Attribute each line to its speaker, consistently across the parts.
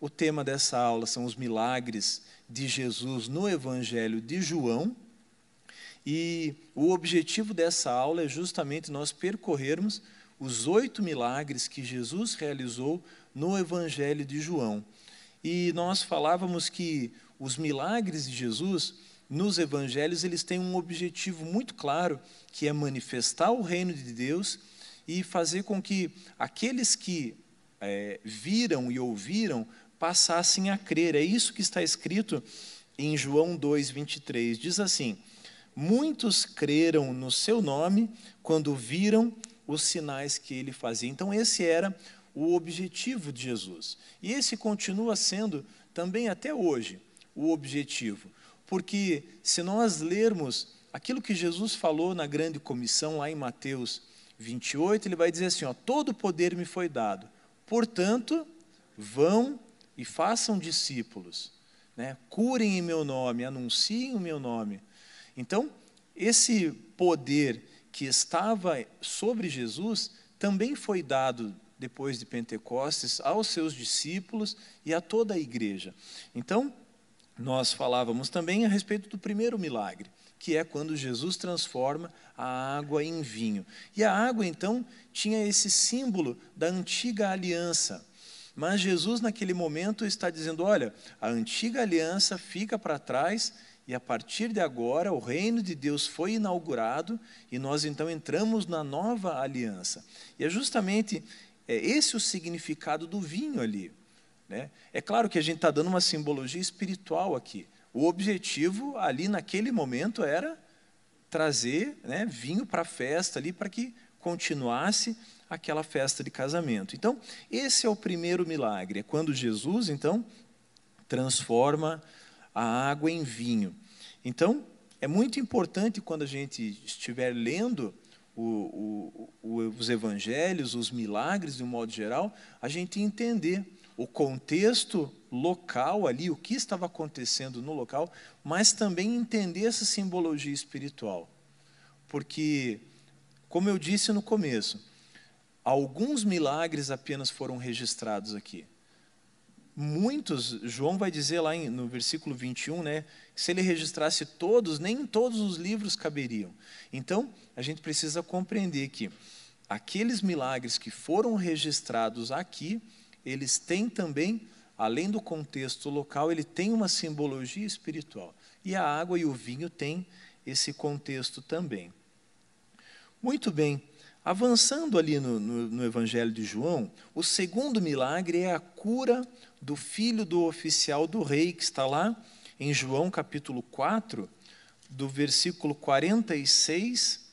Speaker 1: o tema dessa aula são os milagres de Jesus no Evangelho de João. E o objetivo dessa aula é justamente nós percorrermos os oito milagres que Jesus realizou no Evangelho de João. E nós falávamos que os milagres de Jesus nos evangelhos eles têm um objetivo muito claro, que é manifestar o reino de Deus e fazer com que aqueles que é, viram e ouviram passassem a crer. É isso que está escrito em João 2, 23. Diz assim: Muitos creram no seu nome quando viram os sinais que ele fazia. Então, esse era o objetivo de Jesus. E esse continua sendo também até hoje o objetivo. Porque se nós lermos aquilo que Jesus falou na grande comissão, lá em Mateus 28, ele vai dizer assim: ó, todo poder me foi dado, portanto, vão e façam discípulos, né? curem em meu nome, anunciem o meu nome. Então, esse poder que estava sobre Jesus também foi dado depois de Pentecostes aos seus discípulos e a toda a igreja. Então, nós falávamos também a respeito do primeiro milagre, que é quando Jesus transforma a água em vinho. E a água, então, tinha esse símbolo da antiga aliança. Mas Jesus, naquele momento, está dizendo: olha, a antiga aliança fica para trás e a partir de agora, o reino de Deus foi inaugurado e nós então entramos na nova aliança. E é justamente é, esse o significado do vinho ali. Né? É claro que a gente está dando uma simbologia espiritual aqui. O objetivo ali naquele momento era trazer né, vinho para a festa ali, para que continuasse aquela festa de casamento. Então, esse é o primeiro milagre, é quando Jesus, então, transforma a água em vinho. Então, é muito importante quando a gente estiver lendo o, o, os evangelhos, os milagres de um modo geral, a gente entender o contexto local ali, o que estava acontecendo no local, mas também entender essa simbologia espiritual. Porque, como eu disse no começo, alguns milagres apenas foram registrados aqui muitos, João vai dizer lá no versículo 21, né, que se ele registrasse todos, nem todos os livros caberiam. Então, a gente precisa compreender que aqueles milagres que foram registrados aqui, eles têm também, além do contexto local, ele tem uma simbologia espiritual. E a água e o vinho têm esse contexto também. Muito bem. Avançando ali no, no, no, Evangelho de João, o segundo milagre é a cura do filho do oficial do rei, que está lá em João capítulo 4, do versículo 46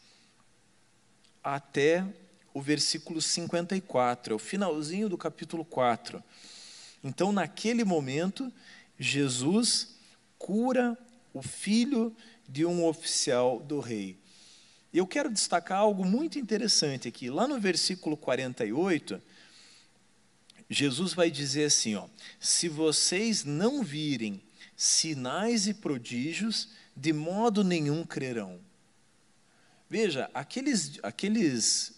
Speaker 1: até o versículo 54, é o finalzinho do capítulo 4. Então, naquele momento, Jesus cura o filho de um oficial do rei. Eu quero destacar algo muito interessante aqui. Lá no versículo 48, Jesus vai dizer assim: ó, se vocês não virem sinais e prodígios, de modo nenhum crerão. Veja, aqueles, aqueles,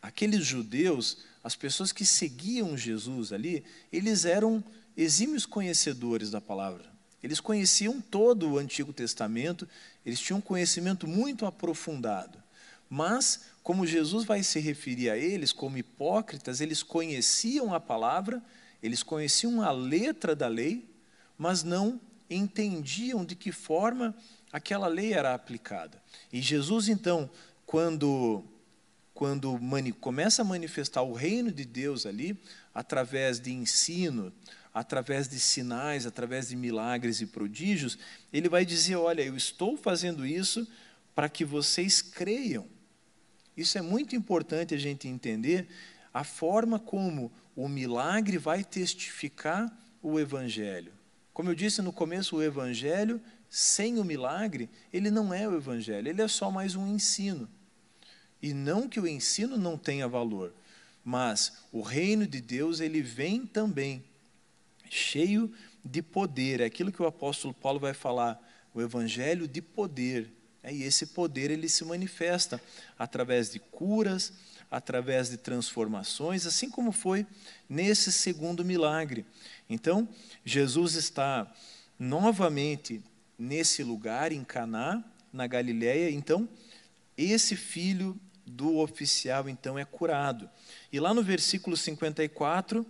Speaker 1: aqueles judeus, as pessoas que seguiam Jesus ali, eles eram exímios conhecedores da palavra. Eles conheciam todo o Antigo Testamento, eles tinham um conhecimento muito aprofundado. Mas, como Jesus vai se referir a eles como hipócritas, eles conheciam a palavra, eles conheciam a letra da lei, mas não entendiam de que forma aquela lei era aplicada. E Jesus, então, quando, quando começa a manifestar o reino de Deus ali, através de ensino, através de sinais, através de milagres e prodígios, ele vai dizer: Olha, eu estou fazendo isso para que vocês creiam. Isso é muito importante a gente entender a forma como o milagre vai testificar o Evangelho. Como eu disse no começo, o Evangelho, sem o milagre, ele não é o Evangelho, ele é só mais um ensino. E não que o ensino não tenha valor, mas o reino de Deus, ele vem também cheio de poder. É aquilo que o apóstolo Paulo vai falar, o evangelho de poder. É, e esse poder ele se manifesta através de curas, através de transformações, assim como foi nesse segundo milagre. Então, Jesus está novamente nesse lugar em Caná, na Galiléia. Então, esse filho do oficial então é curado. E lá no versículo 54,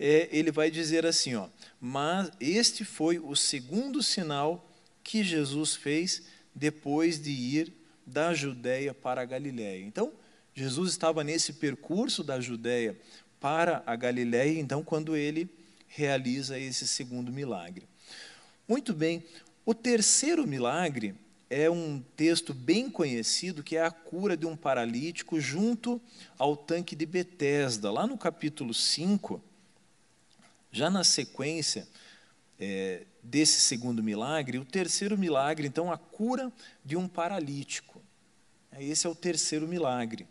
Speaker 1: é, ele vai dizer assim, ó: "Mas este foi o segundo sinal que Jesus fez depois de ir da Judéia para a Galiléia". Então, Jesus estava nesse percurso da Judéia para a Galiléia, então quando ele realiza esse segundo milagre. Muito bem, o terceiro milagre é um texto bem conhecido, que é a cura de um paralítico junto ao tanque de Betesda. Lá no capítulo 5, já na sequência é, desse segundo milagre, o terceiro milagre, então, a cura de um paralítico. Esse é o terceiro milagre.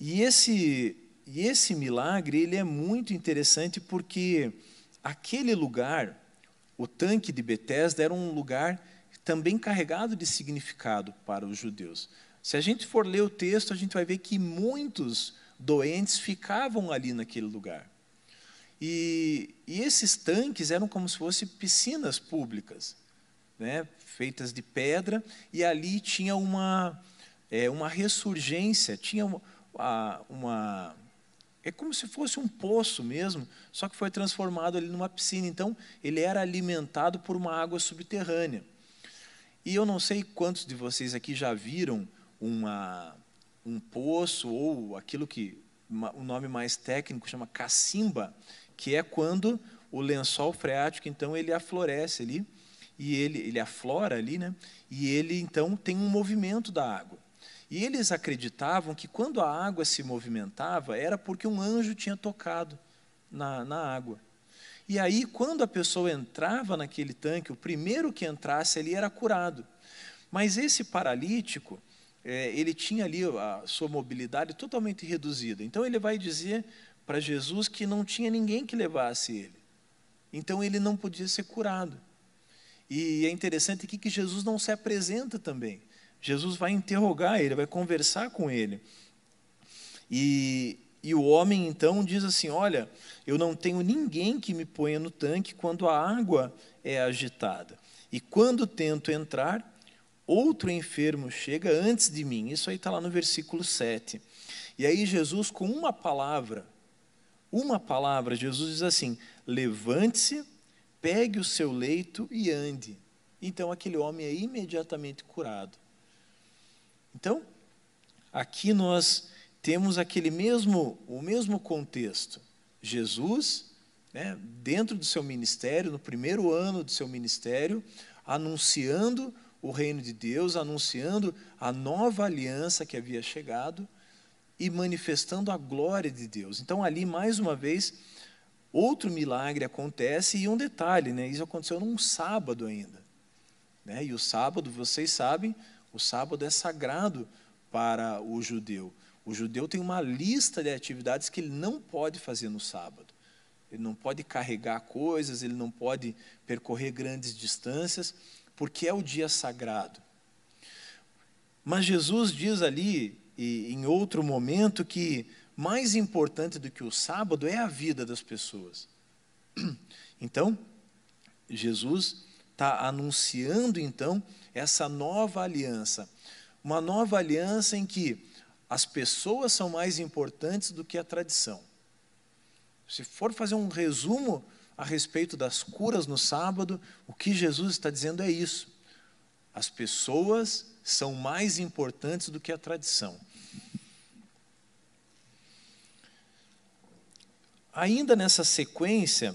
Speaker 1: E esse, e esse milagre ele é muito interessante porque aquele lugar o tanque de Betesda era um lugar também carregado de significado para os judeus. Se a gente for ler o texto, a gente vai ver que muitos doentes ficavam ali naquele lugar. E, e esses tanques eram como se fossem piscinas públicas, né, feitas de pedra, e ali tinha uma, é, uma ressurgência, tinha uma, uma é como se fosse um poço mesmo, só que foi transformado ali numa piscina. Então, ele era alimentado por uma água subterrânea. E eu não sei quantos de vocês aqui já viram uma, um poço ou aquilo que o um nome mais técnico chama cacimba, que é quando o lençol freático então ele aflorece ali e ele ele aflora ali, né? E ele então tem um movimento da água. E eles acreditavam que quando a água se movimentava, era porque um anjo tinha tocado na, na água. E aí, quando a pessoa entrava naquele tanque, o primeiro que entrasse ali era curado. Mas esse paralítico, é, ele tinha ali a sua mobilidade totalmente reduzida. Então, ele vai dizer para Jesus que não tinha ninguém que levasse ele. Então, ele não podia ser curado. E é interessante aqui que Jesus não se apresenta também. Jesus vai interrogar ele, vai conversar com ele. E, e o homem então diz assim: Olha, eu não tenho ninguém que me ponha no tanque quando a água é agitada. E quando tento entrar, outro enfermo chega antes de mim. Isso aí está lá no versículo 7. E aí Jesus, com uma palavra, uma palavra, Jesus diz assim: levante-se, pegue o seu leito e ande. Então aquele homem é imediatamente curado. Então, aqui nós temos aquele mesmo, o mesmo contexto. Jesus, né, dentro do seu ministério, no primeiro ano do seu ministério, anunciando o reino de Deus, anunciando a nova aliança que havia chegado e manifestando a glória de Deus. Então, ali, mais uma vez, outro milagre acontece e um detalhe, né, isso aconteceu num sábado ainda. Né, e o sábado, vocês sabem, o sábado é sagrado para o judeu. O judeu tem uma lista de atividades que ele não pode fazer no sábado. Ele não pode carregar coisas, ele não pode percorrer grandes distâncias, porque é o dia sagrado. Mas Jesus diz ali, em outro momento, que mais importante do que o sábado é a vida das pessoas. Então, Jesus está anunciando então essa nova aliança. Uma nova aliança em que as pessoas são mais importantes do que a tradição. Se for fazer um resumo a respeito das curas no sábado, o que Jesus está dizendo é isso. As pessoas são mais importantes do que a tradição. Ainda nessa sequência,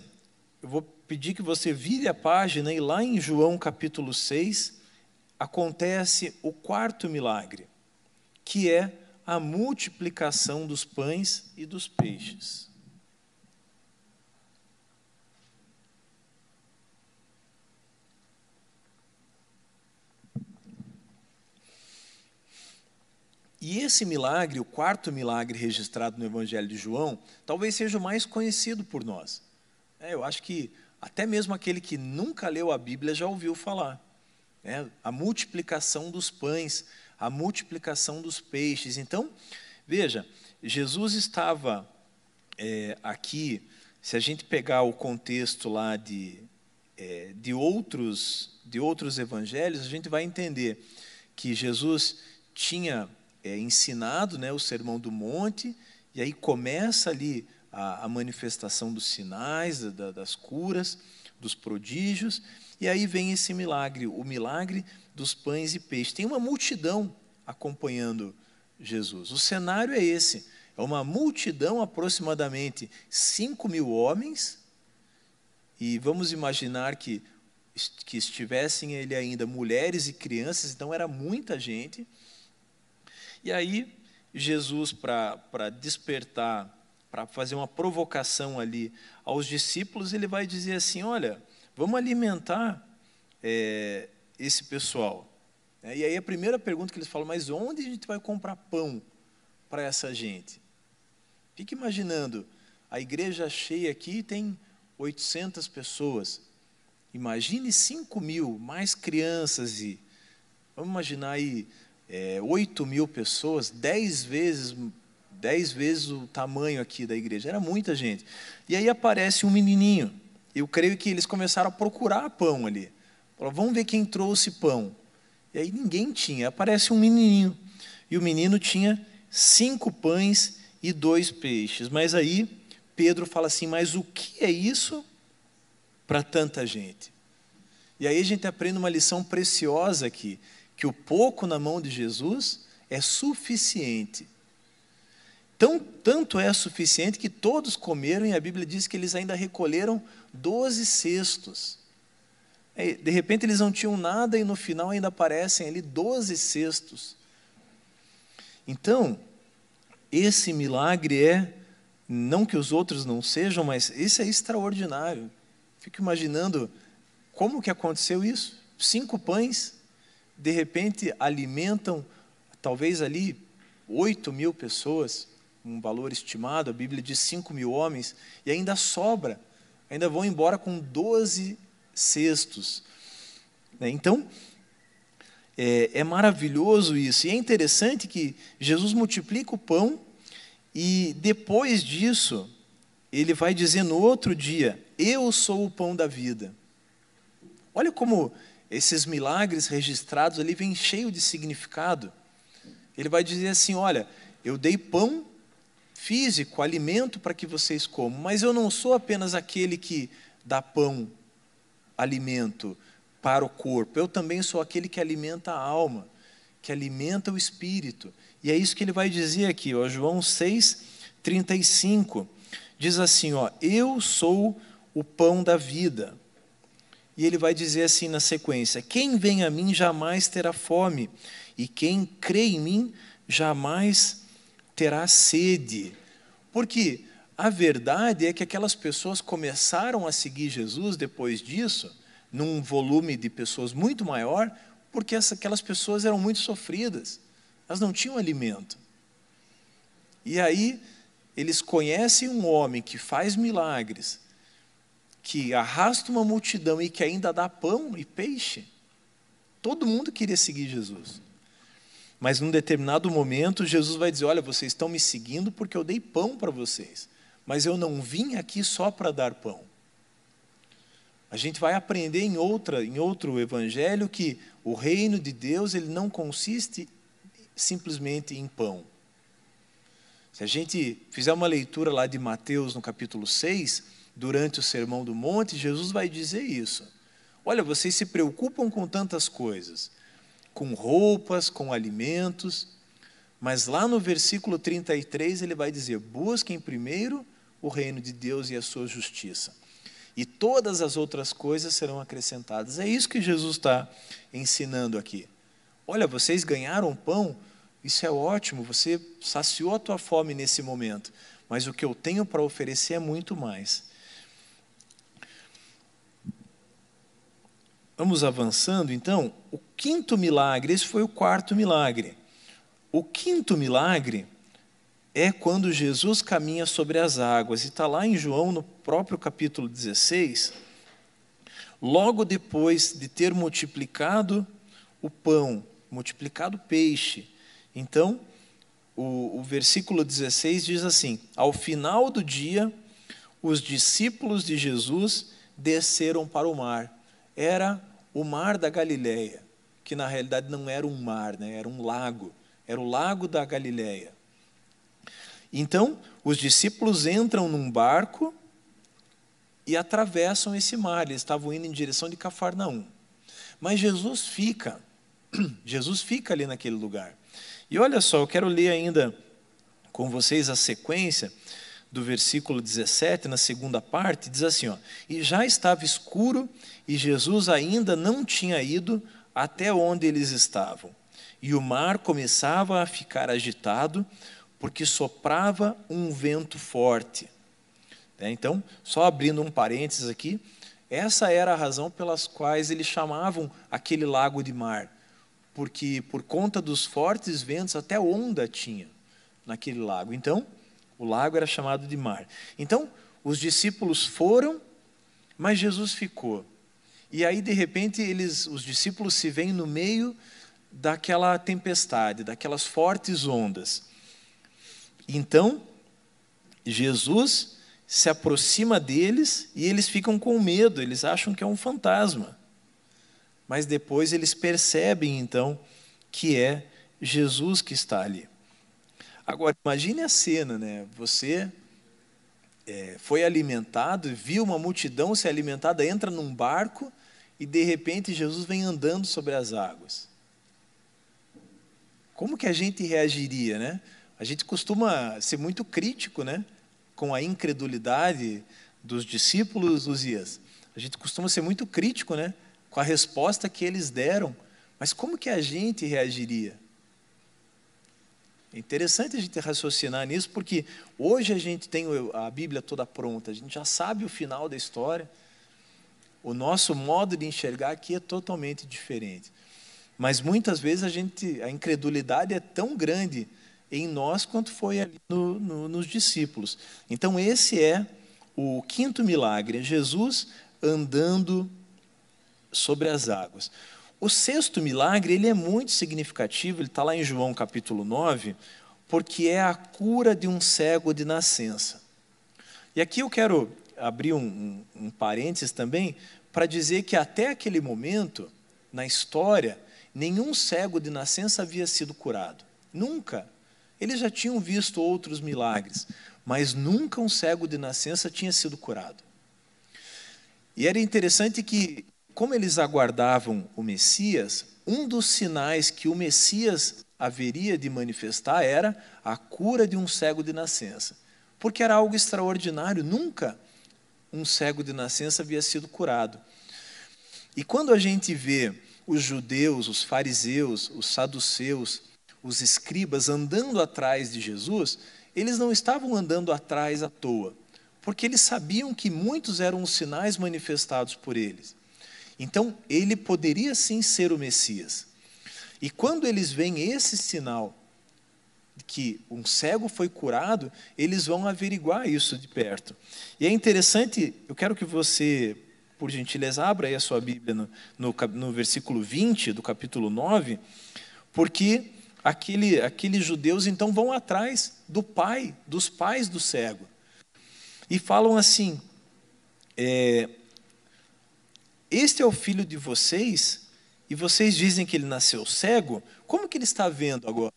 Speaker 1: eu vou pedir que você vire a página e lá em João capítulo 6 acontece o quarto milagre, que é a multiplicação dos pães e dos peixes. E esse milagre, o quarto milagre registrado no Evangelho de João, talvez seja o mais conhecido por nós. É, eu acho que até mesmo aquele que nunca leu a Bíblia já ouviu falar. Né? A multiplicação dos pães, a multiplicação dos peixes. Então, veja, Jesus estava é, aqui, se a gente pegar o contexto lá de, é, de, outros, de outros evangelhos, a gente vai entender que Jesus tinha é, ensinado né, o Sermão do Monte, e aí começa ali a, a manifestação dos sinais, da, das curas, dos prodígios, e aí vem esse milagre, o milagre dos pães e peixes. Tem uma multidão acompanhando Jesus. O cenário é esse: é uma multidão, aproximadamente 5 mil homens, e vamos imaginar que, que estivessem ele ainda mulheres e crianças, então era muita gente. E aí, Jesus, para despertar para fazer uma provocação ali aos discípulos, ele vai dizer assim: olha, vamos alimentar é, esse pessoal. É, e aí a primeira pergunta que eles falam: mas onde a gente vai comprar pão para essa gente? Fique imaginando, a igreja cheia aqui tem 800 pessoas. Imagine 5 mil, mais crianças e. Vamos imaginar aí é, 8 mil pessoas, 10 vezes dez vezes o tamanho aqui da igreja, era muita gente. E aí aparece um menininho. Eu creio que eles começaram a procurar pão ali. Falaram, vamos ver quem trouxe pão. E aí ninguém tinha. Aparece um menininho. E o menino tinha cinco pães e dois peixes. Mas aí Pedro fala assim: Mas o que é isso para tanta gente? E aí a gente aprende uma lição preciosa aqui: que o pouco na mão de Jesus é suficiente Tão, tanto é suficiente que todos comeram, e a Bíblia diz que eles ainda recolheram doze cestos. É, de repente eles não tinham nada e no final ainda aparecem ali doze cestos. Então, esse milagre é, não que os outros não sejam, mas esse é extraordinário. Fico imaginando como que aconteceu isso. Cinco pães, de repente alimentam, talvez ali, oito mil pessoas um valor estimado, a Bíblia diz 5 mil homens, e ainda sobra, ainda vão embora com 12 cestos. Né? Então, é, é maravilhoso isso, e é interessante que Jesus multiplica o pão, e depois disso, ele vai dizer no outro dia: Eu sou o pão da vida. Olha como esses milagres registrados ali vêm cheio de significado. Ele vai dizer assim: Olha, eu dei pão físico, alimento para que vocês comam, mas eu não sou apenas aquele que dá pão, alimento para o corpo, eu também sou aquele que alimenta a alma, que alimenta o espírito. E é isso que ele vai dizer aqui, ó, João 6, 35. Diz assim: ó, Eu sou o pão da vida. E ele vai dizer assim na sequência: Quem vem a mim jamais terá fome, e quem crê em mim jamais terá sede. Porque a verdade é que aquelas pessoas começaram a seguir Jesus depois disso, num volume de pessoas muito maior, porque aquelas pessoas eram muito sofridas, elas não tinham alimento. E aí, eles conhecem um homem que faz milagres, que arrasta uma multidão e que ainda dá pão e peixe. Todo mundo queria seguir Jesus. Mas num determinado momento, Jesus vai dizer: Olha, vocês estão me seguindo porque eu dei pão para vocês, mas eu não vim aqui só para dar pão. A gente vai aprender em, outra, em outro evangelho que o reino de Deus ele não consiste simplesmente em pão. Se a gente fizer uma leitura lá de Mateus no capítulo 6, durante o Sermão do Monte, Jesus vai dizer isso. Olha, vocês se preocupam com tantas coisas, com roupas, com alimentos. Mas lá no versículo 33 ele vai dizer: busquem primeiro o reino de Deus e a sua justiça. E todas as outras coisas serão acrescentadas. É isso que Jesus está ensinando aqui. Olha, vocês ganharam pão, isso é ótimo, você saciou a tua fome nesse momento, mas o que eu tenho para oferecer é muito mais. Vamos avançando, então. O quinto milagre, esse foi o quarto milagre. O quinto milagre é quando Jesus caminha sobre as águas, e está lá em João, no próprio capítulo 16. Logo depois de ter multiplicado o pão multiplicado peixe. Então, o, o versículo 16 diz assim: Ao final do dia, os discípulos de Jesus desceram para o mar. Era o mar da Galileia, que na realidade não era um mar, né? era um lago. Era o lago da Galileia. Então, os discípulos entram num barco e atravessam esse mar. Eles estavam indo em direção de Cafarnaum. Mas Jesus fica, Jesus fica ali naquele lugar. E olha só, eu quero ler ainda com vocês a sequência do versículo 17, na segunda parte, diz assim: ó, E já estava escuro e Jesus ainda não tinha ido até onde eles estavam. E o mar começava a ficar agitado, porque soprava um vento forte. É, então, só abrindo um parênteses aqui, essa era a razão pelas quais eles chamavam aquele lago de mar, porque por conta dos fortes ventos até onda tinha naquele lago. Então, o lago era chamado de mar. Então, os discípulos foram, mas Jesus ficou. E aí, de repente, eles, os discípulos se veem no meio daquela tempestade, daquelas fortes ondas. Então, Jesus se aproxima deles e eles ficam com medo, eles acham que é um fantasma. Mas depois eles percebem, então, que é Jesus que está ali. Agora, imagine a cena, né? Você é, foi alimentado, viu uma multidão ser alimentada, entra num barco e de repente Jesus vem andando sobre as águas. Como que a gente reagiria, né? A gente costuma ser muito crítico, né? Com a incredulidade dos discípulos Uzias. A gente costuma ser muito crítico, né? Com a resposta que eles deram. Mas como que a gente reagiria? É interessante a gente raciocinar nisso, porque hoje a gente tem a Bíblia toda pronta, a gente já sabe o final da história. O nosso modo de enxergar aqui é totalmente diferente. Mas muitas vezes a gente, a incredulidade é tão grande em nós quanto foi ali no, no, nos discípulos. Então esse é o quinto milagre, é Jesus andando sobre as águas. O sexto milagre, ele é muito significativo, ele está lá em João capítulo 9, porque é a cura de um cego de nascença. E aqui eu quero abrir um, um, um parênteses também, para dizer que até aquele momento, na história, nenhum cego de nascença havia sido curado. Nunca. Eles já tinham visto outros milagres, mas nunca um cego de nascença tinha sido curado. E era interessante que como eles aguardavam o Messias, um dos sinais que o Messias haveria de manifestar era a cura de um cego de nascença. Porque era algo extraordinário, nunca um cego de nascença havia sido curado. E quando a gente vê os judeus, os fariseus, os saduceus, os escribas andando atrás de Jesus, eles não estavam andando atrás à toa, porque eles sabiam que muitos eram os sinais manifestados por eles. Então, ele poderia sim ser o Messias. E quando eles veem esse sinal que um cego foi curado, eles vão averiguar isso de perto. E é interessante, eu quero que você, por gentileza, abra aí a sua Bíblia no, no, no versículo 20 do capítulo 9, porque aquele, aqueles judeus então vão atrás do pai, dos pais do cego. E falam assim: é, este é o filho de vocês, e vocês dizem que ele nasceu cego, como que ele está vendo agora?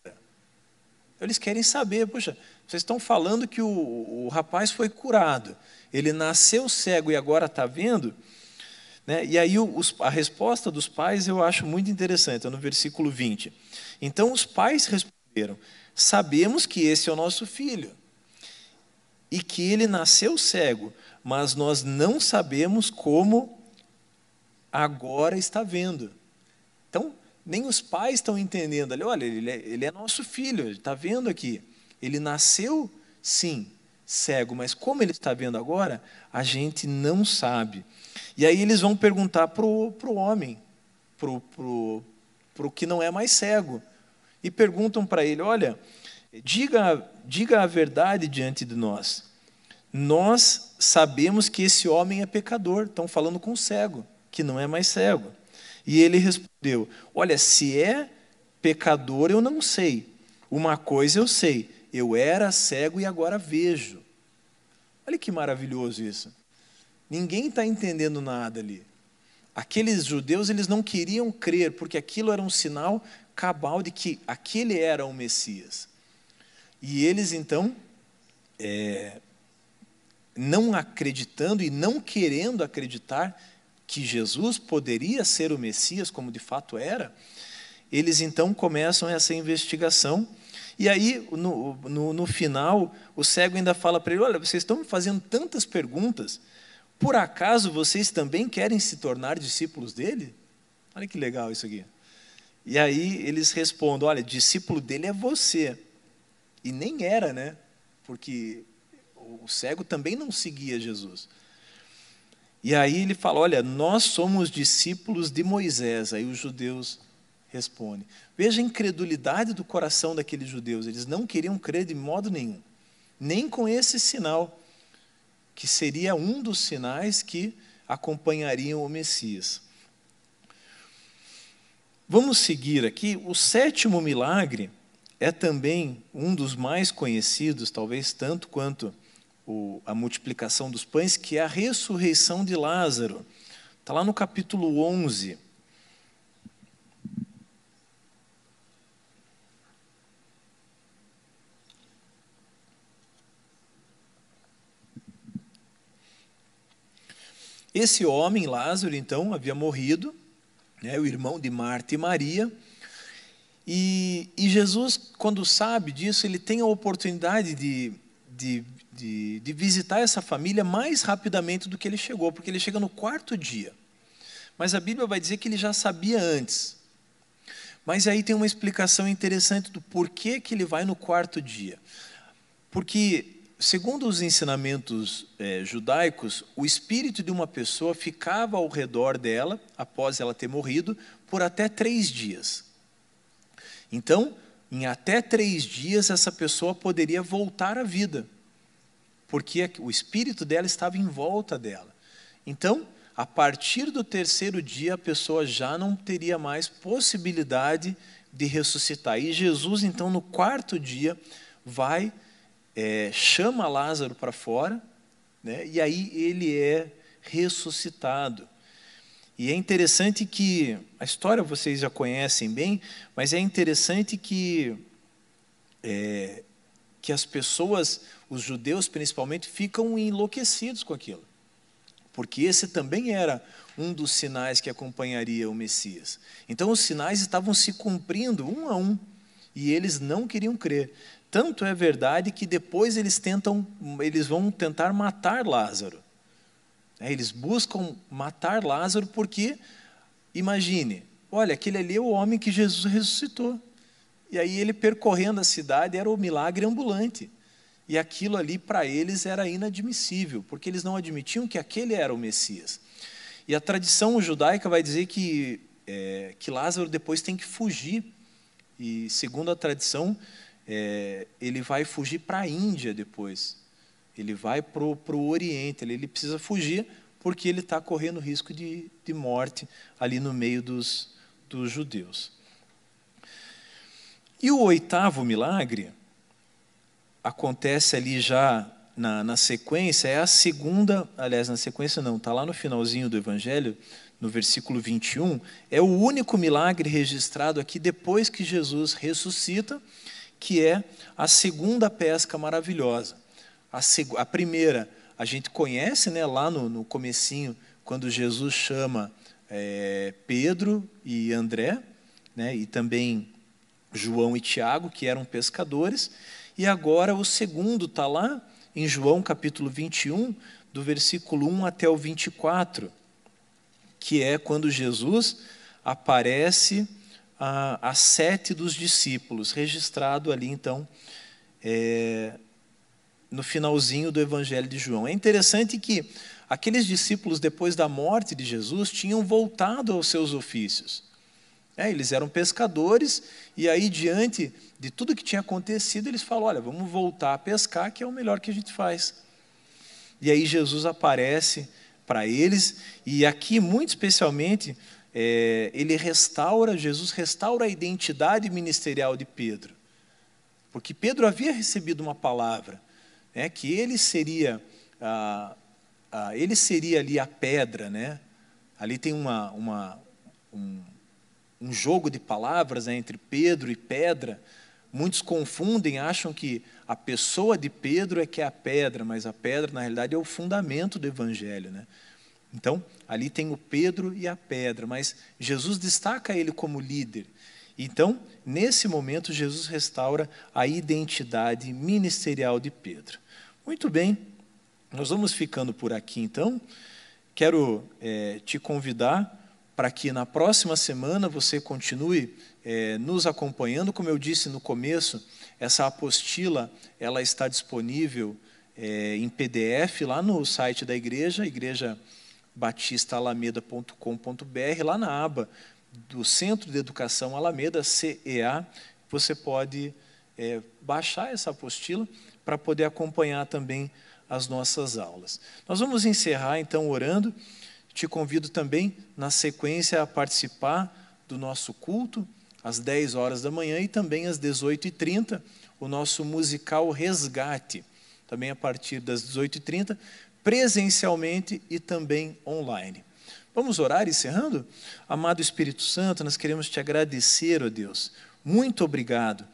Speaker 1: Eles querem saber, poxa, vocês estão falando que o, o rapaz foi curado, ele nasceu cego e agora está vendo? Né? E aí os, a resposta dos pais eu acho muito interessante, é no versículo 20. Então os pais responderam: Sabemos que esse é o nosso filho e que ele nasceu cego, mas nós não sabemos como agora está vendo. Então, nem os pais estão entendendo ali, olha, ele é, ele é nosso filho, está vendo aqui. Ele nasceu, sim, cego, mas como ele está vendo agora, a gente não sabe. E aí eles vão perguntar para o homem, para o que não é mais cego, e perguntam para ele: olha, diga, diga a verdade diante de nós. Nós sabemos que esse homem é pecador, estão falando com o cego que não é mais cego. E ele respondeu: Olha, se é pecador eu não sei. Uma coisa eu sei, eu era cego e agora vejo. Olha que maravilhoso isso. Ninguém está entendendo nada ali. Aqueles judeus eles não queriam crer porque aquilo era um sinal cabal de que aquele era o Messias. E eles então, é, não acreditando e não querendo acreditar que Jesus poderia ser o Messias, como de fato era, eles então começam essa investigação. E aí, no, no, no final, o cego ainda fala para ele: Olha, vocês estão fazendo tantas perguntas, por acaso vocês também querem se tornar discípulos dele? Olha que legal isso aqui. E aí eles respondem: Olha, discípulo dele é você. E nem era, né? Porque o cego também não seguia Jesus. E aí ele fala: Olha, nós somos discípulos de Moisés. Aí os judeus respondem. Veja a incredulidade do coração daqueles judeus. Eles não queriam crer de modo nenhum, nem com esse sinal, que seria um dos sinais que acompanhariam o Messias. Vamos seguir aqui. O sétimo milagre é também um dos mais conhecidos, talvez tanto quanto o, a multiplicação dos pães, que é a ressurreição de Lázaro. Está lá no capítulo 11. Esse homem, Lázaro, então, havia morrido, né, o irmão de Marta e Maria, e, e, Jesus, quando sabe disso, ele tem a oportunidade de, de de, de visitar essa família mais rapidamente do que ele chegou, porque ele chega no quarto dia. Mas a Bíblia vai dizer que ele já sabia antes. Mas aí tem uma explicação interessante do porquê que ele vai no quarto dia. Porque, segundo os ensinamentos é, judaicos, o espírito de uma pessoa ficava ao redor dela, após ela ter morrido, por até três dias. Então, em até três dias, essa pessoa poderia voltar à vida porque o espírito dela estava em volta dela. Então, a partir do terceiro dia, a pessoa já não teria mais possibilidade de ressuscitar. E Jesus, então, no quarto dia, vai, é, chama Lázaro para fora, né, e aí ele é ressuscitado. E é interessante que, a história vocês já conhecem bem, mas é interessante que, é, que as pessoas os judeus principalmente ficam enlouquecidos com aquilo. Porque esse também era um dos sinais que acompanharia o Messias. Então os sinais estavam se cumprindo um a um e eles não queriam crer. Tanto é verdade que depois eles tentam, eles vão tentar matar Lázaro. É, eles buscam matar Lázaro porque, imagine, olha, aquele ali é o homem que Jesus ressuscitou. E aí ele percorrendo a cidade era o milagre ambulante. E aquilo ali para eles era inadmissível, porque eles não admitiam que aquele era o Messias. E a tradição judaica vai dizer que, é, que Lázaro depois tem que fugir. E segundo a tradição, é, ele vai fugir para a Índia depois. Ele vai para o Oriente, ele, ele precisa fugir porque ele está correndo risco de, de morte ali no meio dos, dos judeus. E o oitavo milagre acontece ali já na, na sequência, é a segunda, aliás, na sequência não, está lá no finalzinho do Evangelho, no versículo 21, é o único milagre registrado aqui depois que Jesus ressuscita, que é a segunda pesca maravilhosa. A, a primeira, a gente conhece né, lá no, no comecinho, quando Jesus chama é, Pedro e André, né, e também João e Tiago, que eram pescadores, e agora o segundo está lá em João capítulo 21, do versículo 1 até o 24, que é quando Jesus aparece a, a sete dos discípulos, registrado ali então é, no finalzinho do Evangelho de João. É interessante que aqueles discípulos, depois da morte de Jesus, tinham voltado aos seus ofícios. É, eles eram pescadores, e aí, diante de tudo que tinha acontecido, eles falam: olha, vamos voltar a pescar, que é o melhor que a gente faz. E aí, Jesus aparece para eles, e aqui, muito especialmente, é, ele restaura, Jesus restaura a identidade ministerial de Pedro. Porque Pedro havia recebido uma palavra, né, que ele seria, ah, ah, ele seria ali a pedra, né? Ali tem uma, uma um, um jogo de palavras né, entre Pedro e pedra. Muitos confundem, acham que a pessoa de Pedro é que é a pedra, mas a pedra, na realidade, é o fundamento do Evangelho. Né? Então, ali tem o Pedro e a pedra, mas Jesus destaca ele como líder. Então, nesse momento, Jesus restaura a identidade ministerial de Pedro. Muito bem, nós vamos ficando por aqui então. Quero é, te convidar para que na próxima semana você continue é, nos acompanhando. Como eu disse no começo, essa apostila ela está disponível é, em PDF lá no site da igreja, igrejabatistaAlameda.com.br, lá na aba do Centro de Educação Alameda, CEA, você pode é, baixar essa apostila para poder acompanhar também as nossas aulas. Nós vamos encerrar então orando. Te convido também, na sequência, a participar do nosso culto, às 10 horas da manhã e também às 18h30, o nosso musical Resgate, também a partir das 18h30, presencialmente e também online. Vamos orar encerrando? Amado Espírito Santo, nós queremos te agradecer, ó Deus. Muito obrigado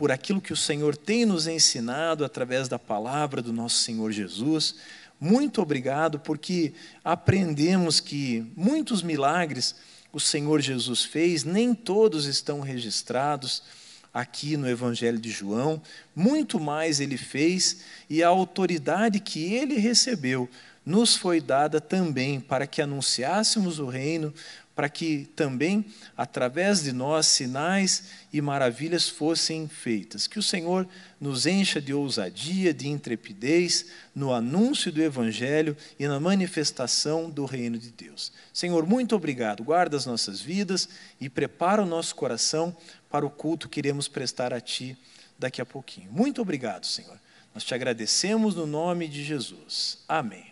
Speaker 1: por aquilo que o Senhor tem nos ensinado através da palavra do nosso Senhor Jesus. Muito obrigado, porque aprendemos que muitos milagres o Senhor Jesus fez, nem todos estão registrados aqui no Evangelho de João, muito mais ele fez e a autoridade que ele recebeu nos foi dada também para que anunciássemos o reino, para que também, através de nós, sinais e maravilhas fossem feitas. Que o Senhor nos encha de ousadia, de intrepidez no anúncio do Evangelho e na manifestação do reino de Deus. Senhor, muito obrigado. Guarda as nossas vidas e prepara o nosso coração para o culto que iremos prestar a Ti daqui a pouquinho. Muito obrigado, Senhor. Nós te agradecemos no nome de Jesus. Amém.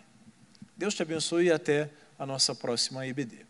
Speaker 1: Deus te abençoe e até a nossa próxima EBD.